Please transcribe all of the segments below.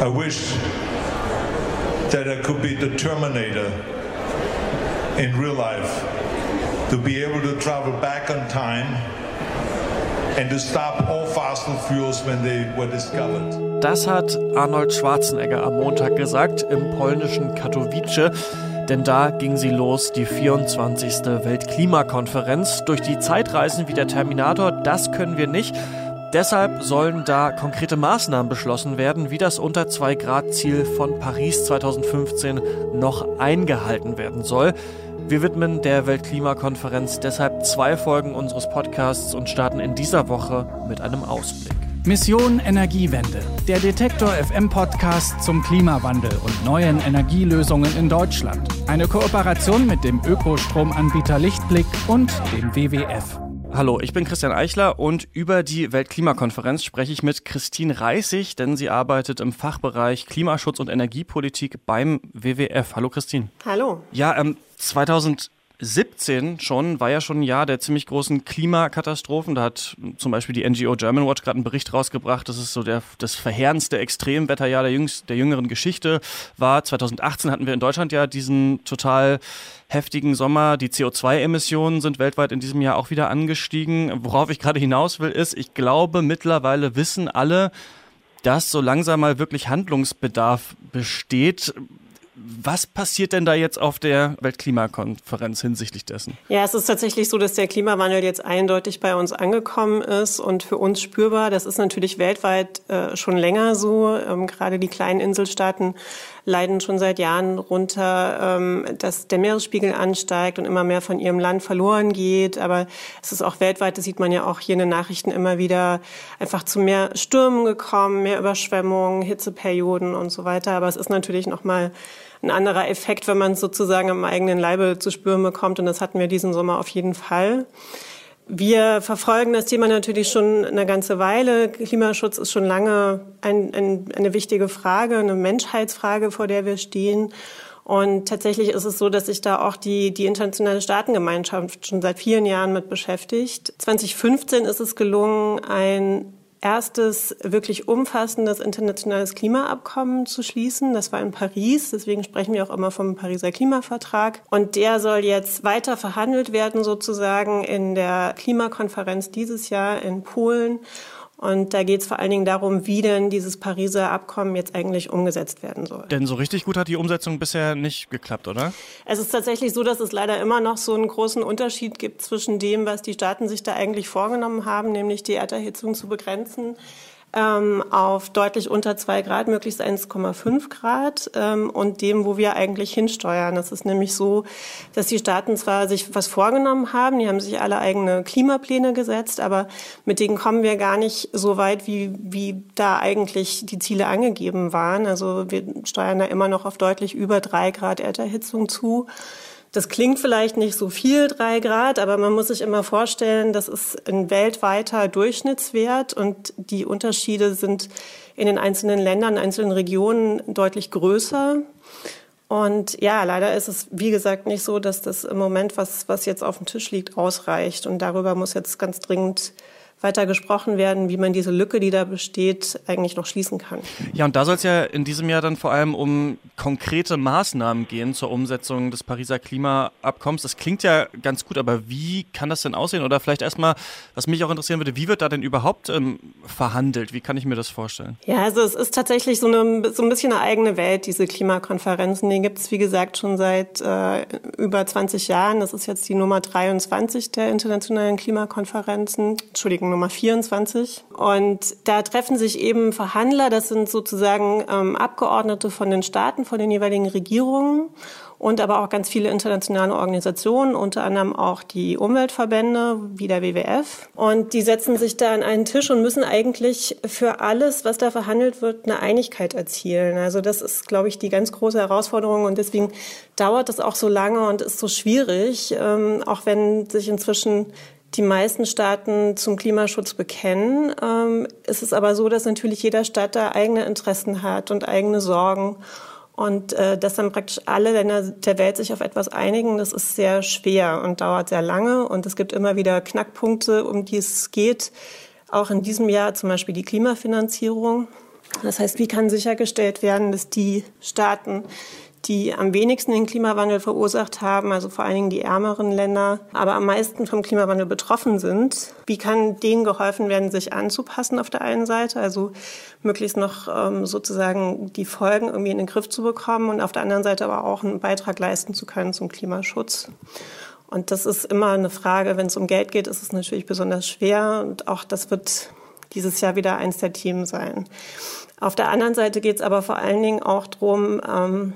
I wish that I could be the Terminator in real life, to be able to travel back on time and to stop all fossil fuels when they were discovered. Das hat Arnold Schwarzenegger am Montag gesagt im polnischen Katowice. Denn da ging sie los, die 24. Weltklimakonferenz. Durch die Zeitreisen wie der Terminator, das können wir nicht. Deshalb sollen da konkrete Maßnahmen beschlossen werden, wie das unter 2 Grad Ziel von Paris 2015 noch eingehalten werden soll. Wir widmen der Weltklimakonferenz deshalb zwei Folgen unseres Podcasts und starten in dieser Woche mit einem Ausblick. Mission Energiewende, der Detektor FM Podcast zum Klimawandel und neuen Energielösungen in Deutschland. Eine Kooperation mit dem Ökostromanbieter Lichtblick und dem WWF. Hallo, ich bin Christian Eichler und über die Weltklimakonferenz spreche ich mit Christine Reissig, denn sie arbeitet im Fachbereich Klimaschutz und Energiepolitik beim WWF. Hallo Christine. Hallo. Ja, ähm, 2000 17 schon, war ja schon ein Jahr der ziemlich großen Klimakatastrophen. Da hat zum Beispiel die NGO German Watch gerade einen Bericht rausgebracht, dass es so der, das verheerendste Extremwetterjahr der, jüngst, der jüngeren Geschichte war. 2018 hatten wir in Deutschland ja diesen total heftigen Sommer. Die CO2-Emissionen sind weltweit in diesem Jahr auch wieder angestiegen. Worauf ich gerade hinaus will, ist, ich glaube, mittlerweile wissen alle, dass so langsam mal wirklich Handlungsbedarf besteht. Was passiert denn da jetzt auf der Weltklimakonferenz hinsichtlich dessen? Ja, es ist tatsächlich so, dass der Klimawandel jetzt eindeutig bei uns angekommen ist und für uns spürbar. Das ist natürlich weltweit äh, schon länger so. Ähm, gerade die kleinen Inselstaaten leiden schon seit Jahren runter, ähm, dass der Meeresspiegel ansteigt und immer mehr von ihrem Land verloren geht. Aber es ist auch weltweit, das sieht man ja auch hier in den Nachrichten immer wieder, einfach zu mehr Stürmen gekommen, mehr Überschwemmungen, Hitzeperioden und so weiter. Aber es ist natürlich noch mal ein anderer Effekt, wenn man es sozusagen am eigenen Leibe zu spüren bekommt. Und das hatten wir diesen Sommer auf jeden Fall. Wir verfolgen das Thema natürlich schon eine ganze Weile. Klimaschutz ist schon lange ein, ein, eine wichtige Frage, eine Menschheitsfrage, vor der wir stehen. Und tatsächlich ist es so, dass sich da auch die, die internationale Staatengemeinschaft schon seit vielen Jahren mit beschäftigt. 2015 ist es gelungen, ein erstes wirklich umfassendes internationales Klimaabkommen zu schließen. Das war in Paris, deswegen sprechen wir auch immer vom Pariser Klimavertrag. Und der soll jetzt weiter verhandelt werden, sozusagen in der Klimakonferenz dieses Jahr in Polen. Und da geht es vor allen Dingen darum, wie denn dieses Pariser Abkommen jetzt eigentlich umgesetzt werden soll. Denn so richtig gut hat die Umsetzung bisher nicht geklappt, oder? Es ist tatsächlich so, dass es leider immer noch so einen großen Unterschied gibt zwischen dem, was die Staaten sich da eigentlich vorgenommen haben, nämlich die Erderhitzung zu begrenzen ähm, auf deutlich unter zwei Grad, möglichst 1,5 Grad ähm, und dem, wo wir eigentlich hinsteuern. Das ist nämlich so, dass die Staaten zwar sich was vorgenommen haben, die haben sich alle eigene Klimapläne gesetzt, aber mit denen kommen wir gar nicht so weit, wie, wie da eigentlich die Ziele angegeben waren. Also wir steuern da immer noch auf deutlich über drei Grad Erderhitzung zu. Das klingt vielleicht nicht so viel, drei Grad, aber man muss sich immer vorstellen, das ist ein weltweiter Durchschnittswert und die Unterschiede sind in den einzelnen Ländern, einzelnen Regionen deutlich größer. Und ja, leider ist es, wie gesagt, nicht so, dass das im Moment, was, was jetzt auf dem Tisch liegt, ausreicht. Und darüber muss jetzt ganz dringend weiter gesprochen werden, wie man diese Lücke, die da besteht, eigentlich noch schließen kann. Ja, und da soll es ja in diesem Jahr dann vor allem um konkrete Maßnahmen gehen zur Umsetzung des Pariser Klimaabkommens. Das klingt ja ganz gut, aber wie kann das denn aussehen? Oder vielleicht erstmal, was mich auch interessieren würde, wie wird da denn überhaupt ähm, verhandelt? Wie kann ich mir das vorstellen? Ja, also es ist tatsächlich so, eine, so ein bisschen eine eigene Welt, diese Klimakonferenzen. Die gibt es, wie gesagt, schon seit äh, über 20 Jahren. Das ist jetzt die Nummer 23 der internationalen Klimakonferenzen. Entschuldigung, Nummer 24. Und da treffen sich eben Verhandler, das sind sozusagen ähm, Abgeordnete von den Staaten, von den jeweiligen Regierungen und aber auch ganz viele internationale Organisationen, unter anderem auch die Umweltverbände wie der WWF. Und die setzen sich da an einen Tisch und müssen eigentlich für alles, was da verhandelt wird, eine Einigkeit erzielen. Also das ist, glaube ich, die ganz große Herausforderung und deswegen dauert das auch so lange und ist so schwierig, ähm, auch wenn sich inzwischen die meisten Staaten zum Klimaschutz bekennen. Ähm, ist es aber so, dass natürlich jeder Staat da eigene Interessen hat und eigene Sorgen. Und äh, dass dann praktisch alle Länder der Welt sich auf etwas einigen, das ist sehr schwer und dauert sehr lange. Und es gibt immer wieder Knackpunkte, um die es geht. Auch in diesem Jahr zum Beispiel die Klimafinanzierung. Das heißt, wie kann sichergestellt werden, dass die Staaten, die am wenigsten den Klimawandel verursacht haben, also vor allen Dingen die ärmeren Länder, aber am meisten vom Klimawandel betroffen sind. Wie kann denen geholfen werden, sich anzupassen auf der einen Seite, also möglichst noch ähm, sozusagen die Folgen irgendwie in den Griff zu bekommen und auf der anderen Seite aber auch einen Beitrag leisten zu können zum Klimaschutz. Und das ist immer eine Frage, wenn es um Geld geht, ist es natürlich besonders schwer und auch das wird dieses Jahr wieder eins der Themen sein. Auf der anderen Seite geht es aber vor allen Dingen auch darum, ähm,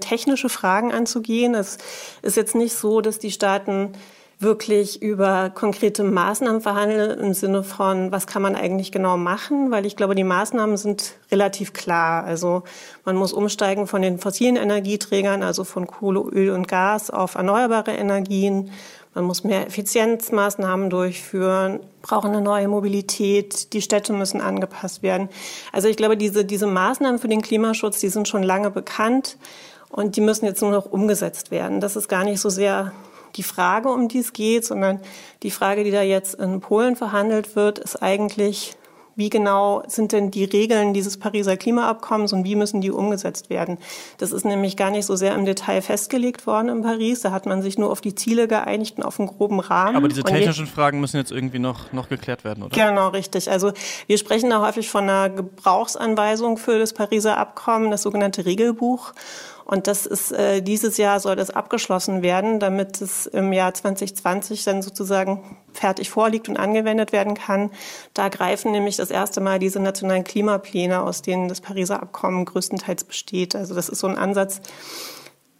technische Fragen anzugehen. Es ist jetzt nicht so, dass die Staaten wirklich über konkrete Maßnahmen verhandeln im Sinne von, was kann man eigentlich genau machen, weil ich glaube, die Maßnahmen sind relativ klar. Also man muss umsteigen von den fossilen Energieträgern, also von Kohle, Öl und Gas auf erneuerbare Energien. Man muss mehr Effizienzmaßnahmen durchführen, brauchen eine neue Mobilität, die Städte müssen angepasst werden. Also ich glaube, diese, diese Maßnahmen für den Klimaschutz, die sind schon lange bekannt. Und die müssen jetzt nur noch umgesetzt werden. Das ist gar nicht so sehr die Frage, um die es geht, sondern die Frage, die da jetzt in Polen verhandelt wird, ist eigentlich, wie genau sind denn die Regeln dieses Pariser Klimaabkommens und wie müssen die umgesetzt werden? Das ist nämlich gar nicht so sehr im Detail festgelegt worden in Paris. Da hat man sich nur auf die Ziele geeinigt und auf einen groben Rahmen. Aber diese technischen Fragen müssen jetzt irgendwie noch, noch geklärt werden, oder? Genau, richtig. Also wir sprechen da häufig von einer Gebrauchsanweisung für das Pariser Abkommen, das sogenannte Regelbuch. Und das ist äh, dieses Jahr soll das abgeschlossen werden, damit es im Jahr 2020 dann sozusagen fertig vorliegt und angewendet werden kann. Da greifen nämlich das erste Mal diese nationalen Klimapläne, aus denen das Pariser Abkommen größtenteils besteht. Also das ist so ein Ansatz,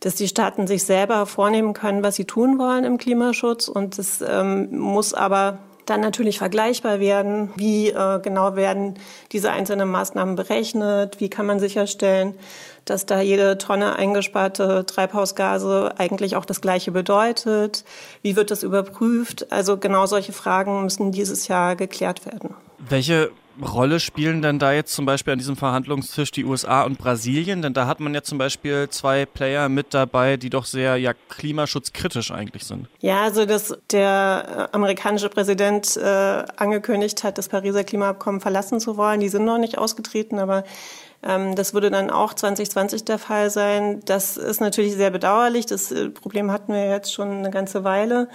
dass die Staaten sich selber vornehmen können, was sie tun wollen im Klimaschutz. Und es ähm, muss aber dann natürlich vergleichbar werden. Wie äh, genau werden diese einzelnen Maßnahmen berechnet? Wie kann man sicherstellen, dass da jede Tonne eingesparte Treibhausgase eigentlich auch das Gleiche bedeutet? Wie wird das überprüft? Also genau solche Fragen müssen dieses Jahr geklärt werden. Welche Rolle spielen denn da jetzt zum Beispiel an diesem Verhandlungstisch die USA und Brasilien? Denn da hat man ja zum Beispiel zwei Player mit dabei, die doch sehr ja, klimaschutzkritisch eigentlich sind. Ja, also dass der äh, amerikanische Präsident äh, angekündigt hat, das Pariser Klimaabkommen verlassen zu wollen. Die sind noch nicht ausgetreten, aber ähm, das würde dann auch 2020 der Fall sein. Das ist natürlich sehr bedauerlich. Das äh, Problem hatten wir jetzt schon eine ganze Weile,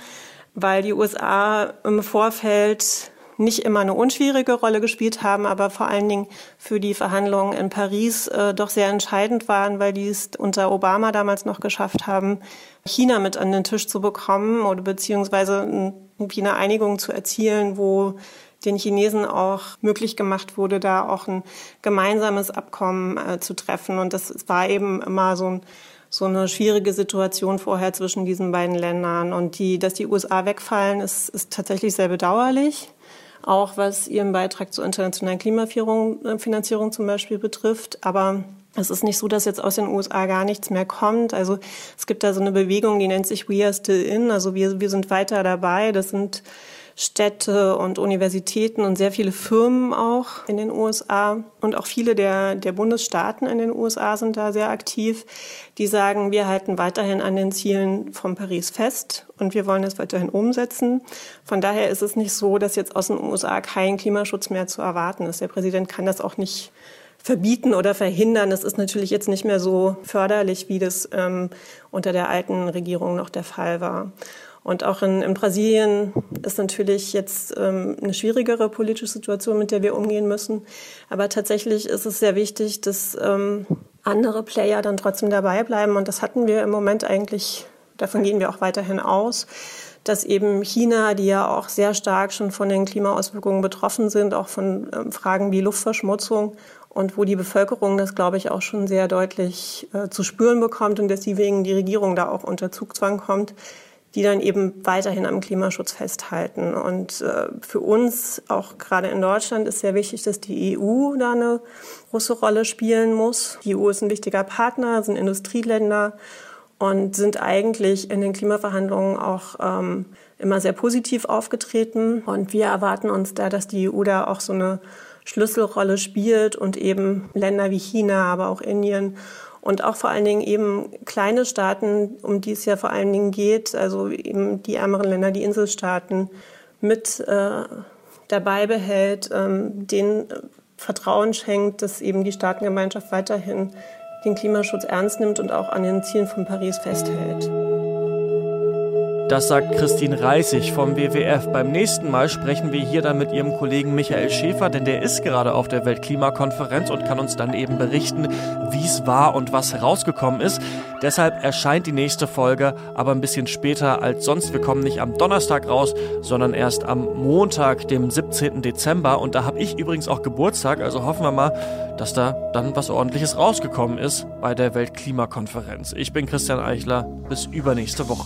weil die USA im Vorfeld nicht immer eine unschwierige Rolle gespielt haben, aber vor allen Dingen für die Verhandlungen in Paris äh, doch sehr entscheidend waren, weil die es unter Obama damals noch geschafft haben, China mit an den Tisch zu bekommen oder beziehungsweise irgendwie eine Einigung zu erzielen, wo den Chinesen auch möglich gemacht wurde, da auch ein gemeinsames Abkommen äh, zu treffen. Und das war eben immer so ein so eine schwierige Situation vorher zwischen diesen beiden Ländern. Und die, dass die USA wegfallen, ist, ist tatsächlich sehr bedauerlich. Auch was ihren Beitrag zur internationalen Klimafinanzierung äh, zum Beispiel betrifft. Aber es ist nicht so, dass jetzt aus den USA gar nichts mehr kommt. Also es gibt da so eine Bewegung, die nennt sich We Are Still In. Also wir, wir sind weiter dabei. Das sind Städte und Universitäten und sehr viele Firmen auch in den USA und auch viele der, der Bundesstaaten in den USA sind da sehr aktiv. Die sagen, wir halten weiterhin an den Zielen von Paris fest und wir wollen das weiterhin umsetzen. Von daher ist es nicht so, dass jetzt aus den USA kein Klimaschutz mehr zu erwarten ist. Der Präsident kann das auch nicht verbieten oder verhindern. Das ist natürlich jetzt nicht mehr so förderlich, wie das ähm, unter der alten Regierung noch der Fall war. Und auch in, in Brasilien ist natürlich jetzt ähm, eine schwierigere politische Situation, mit der wir umgehen müssen. Aber tatsächlich ist es sehr wichtig, dass ähm, andere Player dann trotzdem dabei bleiben. Und das hatten wir im Moment eigentlich, davon gehen wir auch weiterhin aus, dass eben China, die ja auch sehr stark schon von den Klimaauswirkungen betroffen sind, auch von ähm, Fragen wie Luftverschmutzung und wo die Bevölkerung das, glaube ich, auch schon sehr deutlich äh, zu spüren bekommt und deswegen die Regierung da auch unter Zugzwang kommt, die dann eben weiterhin am Klimaschutz festhalten. Und äh, für uns, auch gerade in Deutschland, ist sehr wichtig, dass die EU da eine große Rolle spielen muss. Die EU ist ein wichtiger Partner, sind Industrieländer und sind eigentlich in den Klimaverhandlungen auch ähm, immer sehr positiv aufgetreten. Und wir erwarten uns da, dass die EU da auch so eine Schlüsselrolle spielt und eben Länder wie China, aber auch Indien und auch vor allen Dingen eben kleine Staaten, um die es ja vor allen Dingen geht, also eben die ärmeren Länder, die Inselstaaten mit äh, dabei behält, ähm, denen Vertrauen schenkt, dass eben die Staatengemeinschaft weiterhin den Klimaschutz ernst nimmt und auch an den Zielen von Paris festhält. Das sagt Christine Reisig vom WWF. Beim nächsten Mal sprechen wir hier dann mit ihrem Kollegen Michael Schäfer, denn der ist gerade auf der Weltklimakonferenz und kann uns dann eben berichten, wie es war und was herausgekommen ist. Deshalb erscheint die nächste Folge aber ein bisschen später als sonst. Wir kommen nicht am Donnerstag raus, sondern erst am Montag, dem 17. Dezember. Und da habe ich übrigens auch Geburtstag, also hoffen wir mal, dass da dann was Ordentliches rausgekommen ist bei der Weltklimakonferenz. Ich bin Christian Eichler. Bis übernächste Woche.